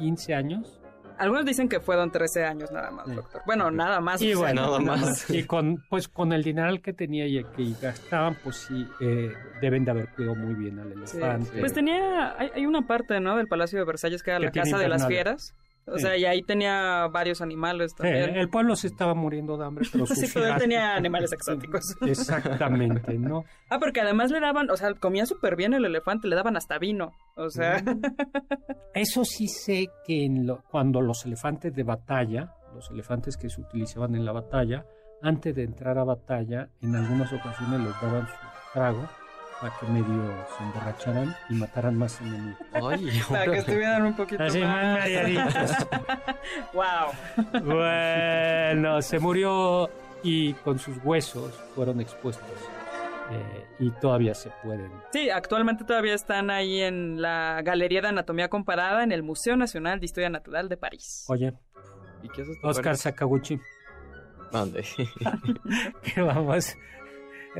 15 años. Algunos dicen que fueron 13 años nada más, Sí. doctor. Bueno, nada más. Y bueno, nada más. Y con, pues con el dineral que tenía y que gastaban, pues sí, eh, deben de haber cuidado muy bien al Sí. elefante. Pues tenía, hay, hay una parte, ¿no? Del Palacio de Versalles que era Que la casa de las fieras. O Sí. sea, y ahí tenía varios animales Sí, también. el pueblo se estaba muriendo de hambre, pero (laughs) Sí, tenía (laughs) animales exóticos. (laughs) Exactamente, ¿no? Ah, porque además le daban, o sea, comía súper bien el elefante, le daban hasta vino. O sea, Mm. Eso sí sé que en lo- cuando los elefantes de batalla, los elefantes que se utilizaban en la batalla, antes de entrar a batalla, en algunas ocasiones les daban su trago para que medio se emborracharan y mataran más enemigos. Ay, (laughs) para que estuvieran un poquito Así más mareaditos. wow. (laughs) Bueno, se murió y con sus huesos fueron expuestos. eh, y todavía se pueden. Sí, actualmente todavía están ahí en la Galería de Anatomía Comparada en el Museo Nacional de Historia Natural de París. Oye, ¿Y qué haces? Oscar Sakaguchi, Mande. (laughs) ¿qué vamos,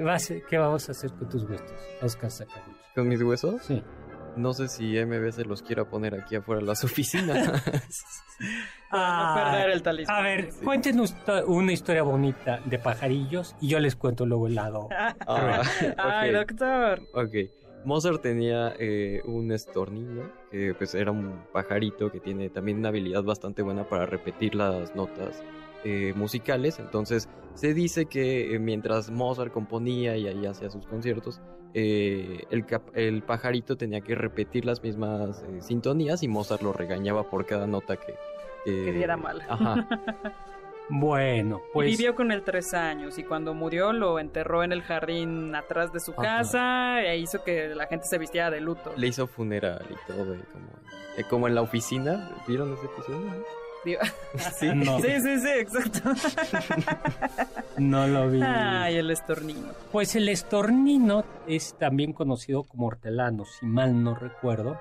vas- ¿qué vamos a hacer con tus huesos? Oscar Sakaguchi. ¿Con mis huesos? Sí. No sé si MB se los quiera poner aquí afuera de las (laughs) oficinas. Para (laughs) no perder el talismán. A ver, cuéntenos to- una historia bonita de pajarillos y yo les cuento luego el lado. Ah, (laughs) Ay, ok. doctor. Ok. Mozart tenía eh, un estornino, que pues era un pajarito que tiene también una habilidad bastante buena para repetir las notas eh, musicales. Entonces se dice que eh, mientras Mozart componía y ahí hacía sus conciertos, eh, el, cap- el pajarito tenía que repetir las mismas eh, sintonías y Mozart lo regañaba por cada nota que... Que diera mal. Ajá. (laughs) Bueno, pues Vivió con él tres años y cuando murió lo enterró en el jardín atrás de su Ajá. casa e hizo que la gente se vistiera de luto. Le hizo funeral y todo, y como, eh, como en la oficina. ¿Vieron ese episodio? (laughs) Sí. no, Sí, sí, sí, exacto. (laughs) no lo vi. Ay, el estornino. Pues el estornino es también conocido como hortelano, si mal no recuerdo.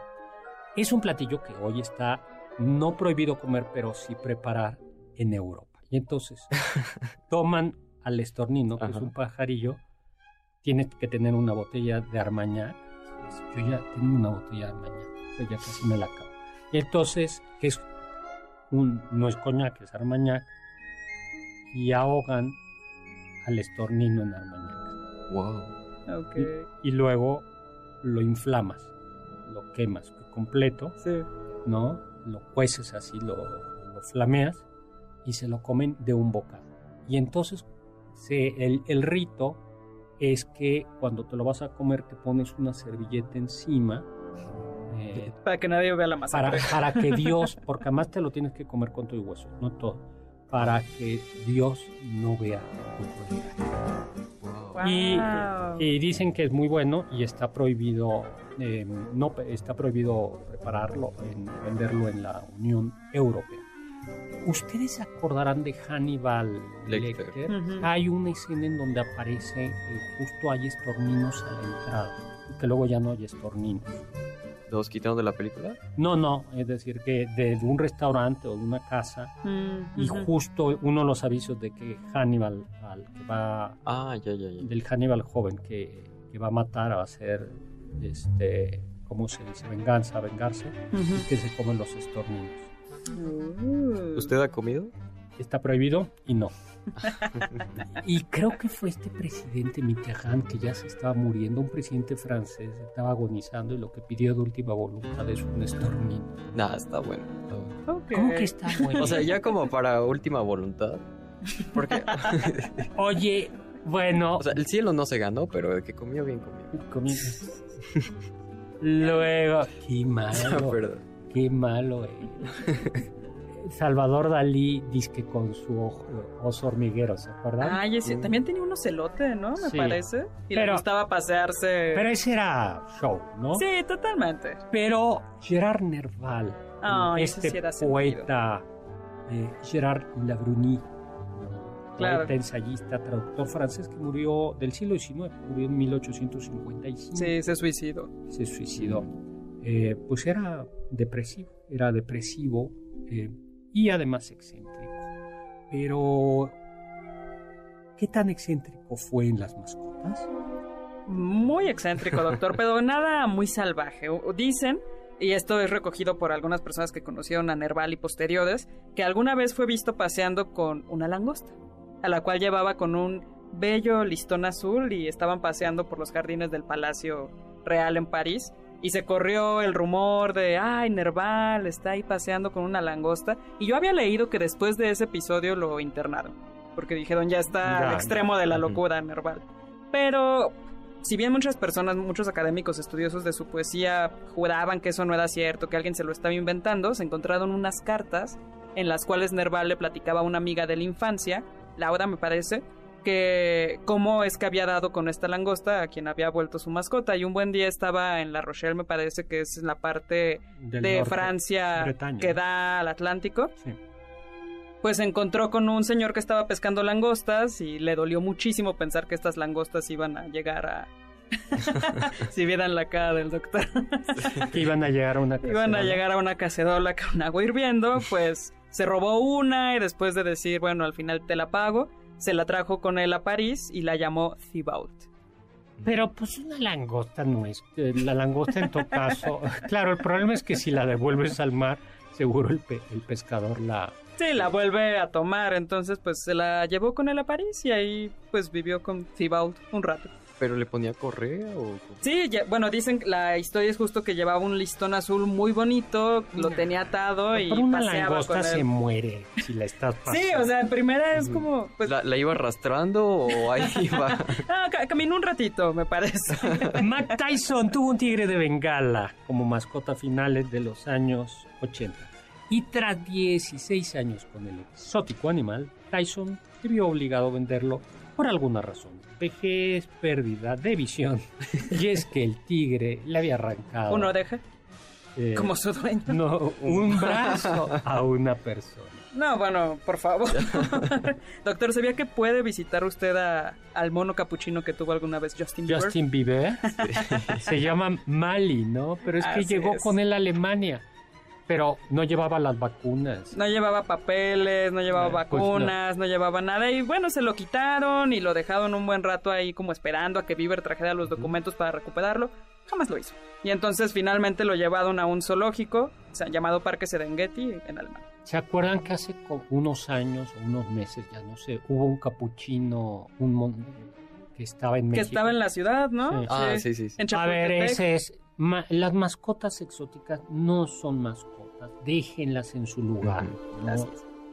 Es un platillo que hoy está no prohibido comer, pero sí preparar en Europa. Y entonces (laughs) toman al estornino, que es un pajarillo, tienes que tener una botella de armañac. Yo ya tengo una botella de armañac, pero ya casi me la acabo. Y entonces, que es un, no es coñac, es armañac, y ahogan al estornino en armañac Wow. Ok. y luego lo inflamas, lo quemas completo, Sí. ¿no? Lo cueces así, lo, lo flameas y se lo comen de un bocado. Y entonces se, el, el rito es que cuando te lo vas a comer te pones una servilleta encima eh, (laughs) Para que nadie vea la para, masacre. para que Dios, porque además te lo tienes que comer con tu hueso, no todo, para que Dios no vea tu crueldad. Wow. Y, y dicen que es muy bueno y está prohibido, eh, no está prohibido prepararlo, en, venderlo en la Unión Europea. Ustedes se acordarán de Hannibal Lecter. Lecter. Ujú. Hay una escena en donde aparece, eh, justo hay estorninos a la entrada, y que luego ya no hay estorninos. ¿Los quitaron de la película? No, no, es decir, que de un restaurante o de una casa, Mm, y justo uno de los avisos de que Hannibal, al que va Ah, ya, ya, ya. del Hannibal joven que, que va a matar, va a hacer, este, ¿cómo se dice? Venganza, vengarse, y que se comen los estorninos. Uh. ¿Usted ha comido? Está prohibido y no. (laughs) y creo que fue este presidente Mitterrand que ya se estaba muriendo, un presidente francés, estaba agonizando y lo que pidió de última voluntad es un estornino. Nah, está bueno. está bueno. Ok. ¿Cómo que está bueno? O sea, ya como para última voluntad. Porque, (laughs) Oye, bueno, o sea, el cielo no se ganó, pero el que comió bien comió. comí- (laughs) Luego, qué malo. Perdón. Qué malo es. Salvador Dalí dice que con su ojo- oso hormiguero, ¿se acuerdan? Ay, ese- también tenía un ocelote, ¿no? Me Sí. parece. Y le gustaba pasearse. Pero ese era show, ¿no? Sí, totalmente. Pero Gerard Nerval, este sí poeta, eh, Gerard Labruni, Claro. poeta, ensayista, traductor francés que murió del siglo XIX, murió en 1855. Sí, se suicidó. se suicidó. Eh, pues era depresivo, era depresivo eh, y además excéntrico. Pero, ¿qué tan excéntrico fue en las mascotas? muy excéntrico, doctor, (laughs) pero nada muy salvaje. Dicen, y esto es recogido por algunas personas que conocieron a Nerval y posteriores, que alguna vez fue visto paseando con una langosta, a la cual llevaba con un bello listón azul y estaban paseando por los jardines del Palacio Real en París. Y se corrió el rumor de, ay, Nerval está ahí paseando con una langosta. Y yo había leído que después de ese episodio lo internaron. Porque dijeron, ya está Ya, al ya. extremo de la locura, Nerval. Pero si bien muchas personas, muchos académicos estudiosos de su poesía juraban que eso no era cierto, que alguien se lo estaba inventando, se encontraron unas cartas en las cuales Nerval le platicaba a una amiga de la infancia, Laura me parece, que cómo es que había dado con esta langosta a quien había vuelto su mascota y un buen día estaba en La Rochelle me parece que es en la parte Del de norte, Francia Bretaña. que da al Atlántico Sí. pues se encontró con un señor que estaba pescando langostas y le dolió muchísimo pensar que estas langostas iban a llegar a... (laughs) si vieran la cara del doctor. Iban a llegar a una iban a llegar a una cacerola con agua hirviendo, pues se robó una y después de decir, bueno, al final te la pago, se la trajo con él a París y la llamó Thibaut. Pero pues una langosta no es. eh, La langosta en todo caso. (laughs) claro, el problema es que si la devuelves al mar, seguro el, pe- el pescador la. Sí, la vuelve a tomar, entonces pues se la llevó con él a París y ahí pues vivió con Thibaut un rato. ¿Pero le ponía correa o...? Sí, ya- bueno, dicen que la historia es justo que llevaba un listón azul muy bonito, lo tenía atado y una paseaba langosta con se él. muere si la estás pasando. (laughs) Sí, o sea, en primera es como, pues, ¿La, la iba arrastrando o ahí (laughs) iba...? ah, ca- caminó un ratito, me parece. (laughs) Mike Tyson tuvo un tigre de Bengala como mascota a finales de los años 80. Y tras 16 años con el exótico animal, Tyson se vio obligado a venderlo por alguna razón. Vejez, pérdida de visión. (laughs) Y es que el tigre le había arrancado Una oreja, eh, como su dueño. no, un brazo a una persona. No, bueno, por favor. (laughs) Doctor, ¿sabía que puede visitar usted a- al mono capuchino que tuvo alguna vez Justin Bieber? Justin Bieber (laughs) se llama Mali, ¿no? Pero es que Así llegó es. con él a Alemania. Pero no llevaba las vacunas. No llevaba papeles, no llevaba Eh, pues no. vacunas, no. llevaba nada. Y bueno, se lo quitaron y lo dejaron un buen rato ahí como esperando a que Bieber trajera los documentos para recuperarlo. Jamás lo hizo. Y entonces finalmente lo llevaron a un zoológico o sea, llamado Parque Serengeti en Alemania. ¿Se acuerdan que hace unos años o unos meses, ya no sé, hubo un capuchino, un mon- que estaba en Que México? estaba en la ciudad, ¿no? Sí. Ah, sí, sí, sí. En A ver, ese es... ma- las mascotas exóticas no son mascotas, déjenlas en su lugar.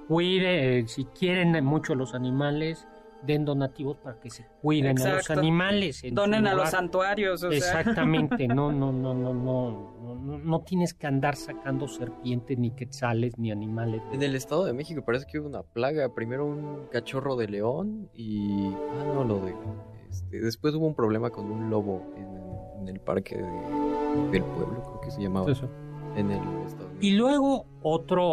Cuide, eh, si quieren mucho los animales, den donativos para que se cuiden a los animales. Donen a los santuarios. O Exactamente, sea. (laughs) no, no, no, no, no, no, no tienes que andar sacando serpientes, ni quetzales, ni animales. En el Estado de México parece que hubo una plaga, primero un cachorro de león y... Ah, no, lo de... Este, después hubo un problema con un lobo en, el parque de, del pueblo, creo que se llamaba. Eso. En el Estado de México. Y luego otro,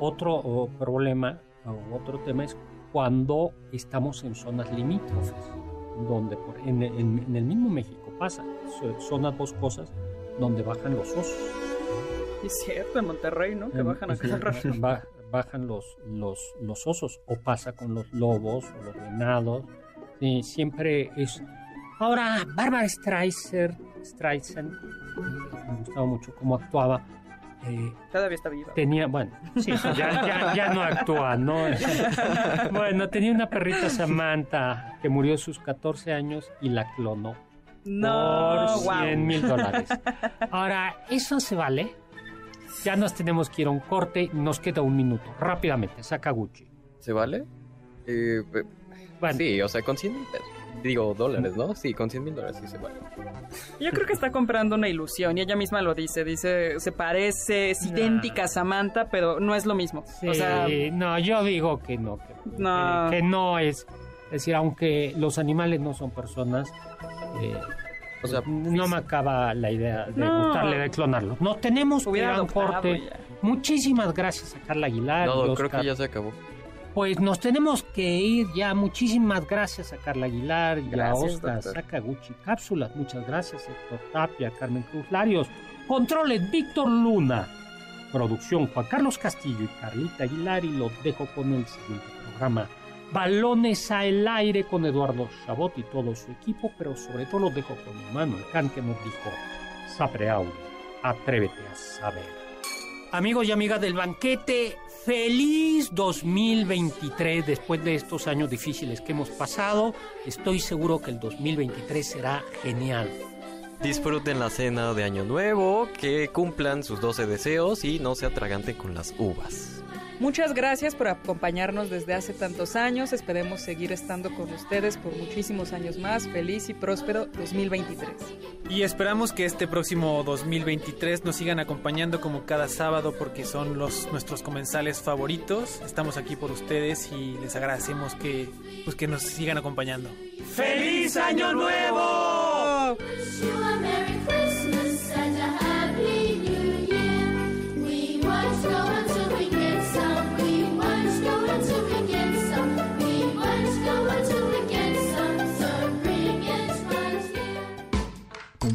otro o, problema, o otro tema es cuando estamos en zonas limítrofes, donde por- en, en- en el mismo México pasa, zonas boscosas donde bajan los osos. Es cierto, en Monterrey, ¿no? Que En- bajan a sí, cada rato. ba- bajan los, los, los osos, o pasa con los lobos, o los venados. Siempre es... Ahora, Bárbara Streisand, Streisand, me gustaba mucho cómo actuaba. Eh, Todavía está viva. tenía, bueno, sí, ya, ya, ya no actúa, ¿no? (laughs) bueno, tenía una perrita Samantha que murió a sus 14 años y la clonó No, por 100 wow. mil dólares. Ahora, ¿eso se vale? Ya nos tenemos que ir a un corte, nos queda un minuto. Rápidamente, Sakaguchi. ¿Se vale? Eh, Bueno, Sí, o sea, con 100 mil pesos. Digo, dólares, ¿no? Sí, con 100 mil dólares sí se vale. Yo creo que está comprando una ilusión y ella misma lo dice. Dice, se parece, es Nah. idéntica a Samantha, pero no es lo mismo. sí, O sea, no, yo digo que no, que No. que- que no es. Es decir, aunque los animales no son personas, eh, O sea, no me acaba la idea de No. gustarle de clonarlos. No tenemos adoptado corte. ya. Muchísimas gracias a Carla Aguilar. y no, creo que ya se acabó. Pues nos tenemos que ir ya. Muchísimas gracias a Carla Aguilar y a Gracias, Oscar doctor. Sakaguchi Cápsulas. Muchas gracias, Héctor Tapia, Carmen Cruz Larios. Controles, Víctor Luna. Producción, Juan Carlos Castillo y Carlita Aguilar. Y los dejo con el siguiente programa balones al aire con Eduardo Chabot y todo su equipo, pero sobre todo los dejo con Manuel Kant que nos dijo, Sapre aude, atrévete a saber. Amigos y amigas del banquete, feliz 2023 después de estos años difíciles que hemos pasado. Estoy seguro que el 2023 será genial. Disfruten la cena de Año Nuevo, que cumplan sus 12 deseos y no se atraganten con las uvas. Muchas gracias por acompañarnos desde hace tantos años. Esperemos seguir estando con ustedes por muchísimos años más. Feliz y próspero 2023. Y esperamos que este próximo 2023 nos sigan acompañando como cada sábado porque son los nuestros comensales favoritos. Estamos aquí por ustedes y les agradecemos que pues que nos sigan acompañando. ¡Feliz Año Nuevo! Wish you a Merry Christmas and a Happy New Year. We